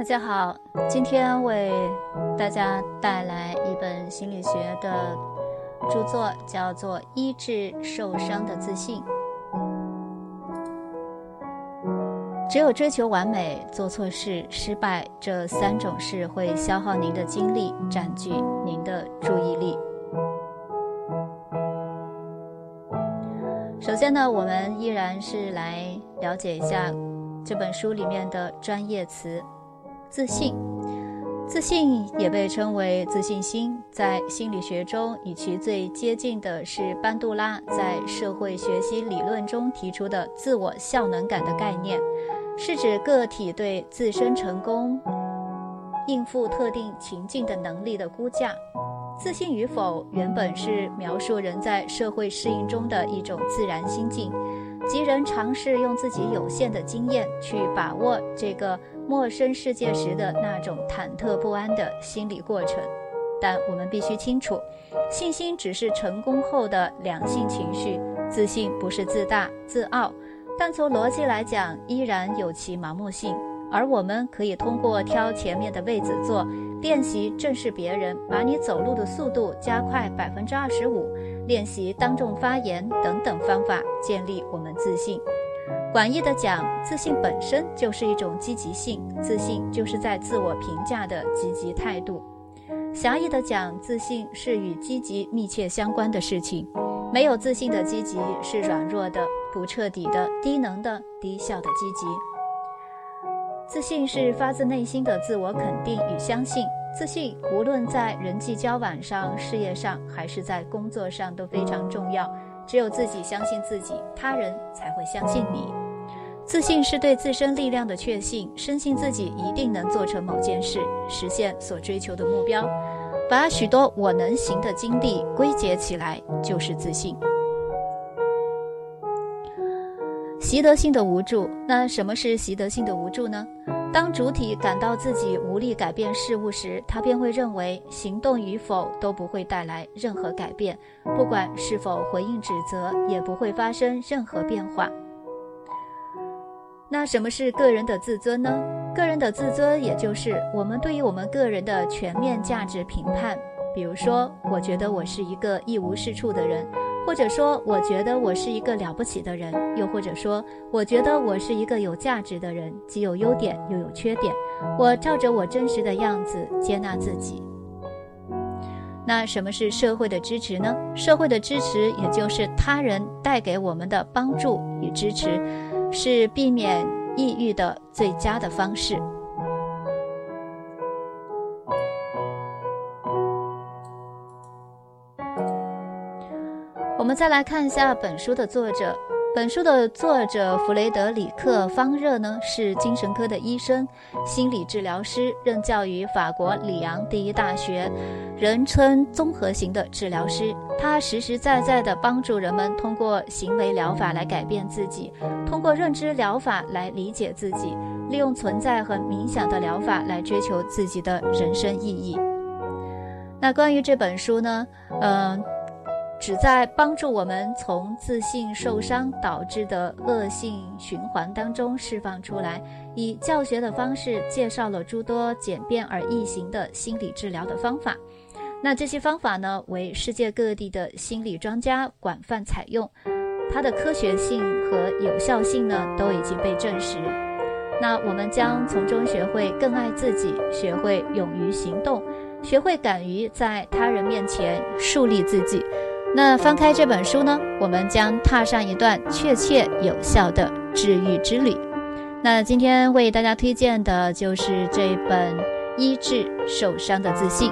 大家好，今天为大家带来一本心理学的著作，叫做《医治受伤的自信》。只有追求完美、做错事、失败这三种事会消耗您的精力，占据您的注意力。首先呢，我们依然是来了解一下这本书里面的专业词。自信，自信也被称为自信心。在心理学中，与其最接近的是班杜拉在社会学习理论中提出的自我效能感的概念，是指个体对自身成功、应付特定情境的能力的估价。自信与否，原本是描述人在社会适应中的一种自然心境，即人尝试用自己有限的经验去把握这个。陌生世界时的那种忐忑不安的心理过程，但我们必须清楚，信心只是成功后的良性情绪，自信不是自大自傲，但从逻辑来讲，依然有其盲目性。而我们可以通过挑前面的位子坐，练习正视别人，把你走路的速度加快百分之二十五，练习当众发言等等方法，建立我们自信。广义的讲，自信本身就是一种积极性，自信就是在自我评价的积极态度；狭义的讲，自信是与积极密切相关的事情。没有自信的积极是软弱的、不彻底的、低能的、低效的积极。自信是发自内心的自我肯定与相信。自信无论在人际交往上、事业上，还是在工作上都非常重要。只有自己相信自己，他人才会相信你。自信是对自身力量的确信，深信自己一定能做成某件事，实现所追求的目标。把许多我能行的经历归结起来，就是自信。习得性的无助，那什么是习得性的无助呢？当主体感到自己无力改变事物时，他便会认为行动与否都不会带来任何改变，不管是否回应指责，也不会发生任何变化。那什么是个人的自尊呢？个人的自尊，也就是我们对于我们个人的全面价值评判。比如说，我觉得我是一个一无是处的人。或者说，我觉得我是一个了不起的人；又或者说，我觉得我是一个有价值的人，既有优点又有缺点。我照着我真实的样子接纳自己。那什么是社会的支持呢？社会的支持，也就是他人带给我们的帮助与支持，是避免抑郁的最佳的方式。我们再来看一下本书的作者。本书的作者弗雷德里克·方热呢，是精神科的医生、心理治疗师，任教于法国里昂第一大学，人称综合型的治疗师。他实实在在地帮助人们通过行为疗法来改变自己，通过认知疗法来理解自己，利用存在和冥想的疗法来追求自己的人生意义。那关于这本书呢，嗯。旨在帮助我们从自信受伤导致的恶性循环当中释放出来，以教学的方式介绍了诸多简便而易行的心理治疗的方法。那这些方法呢，为世界各地的心理专家广泛采用，它的科学性和有效性呢都已经被证实。那我们将从中学会更爱自己，学会勇于行动，学会敢于在他人面前树立自己。那翻开这本书呢，我们将踏上一段确切有效的治愈之旅。那今天为大家推荐的就是这本《医治受伤的自信》。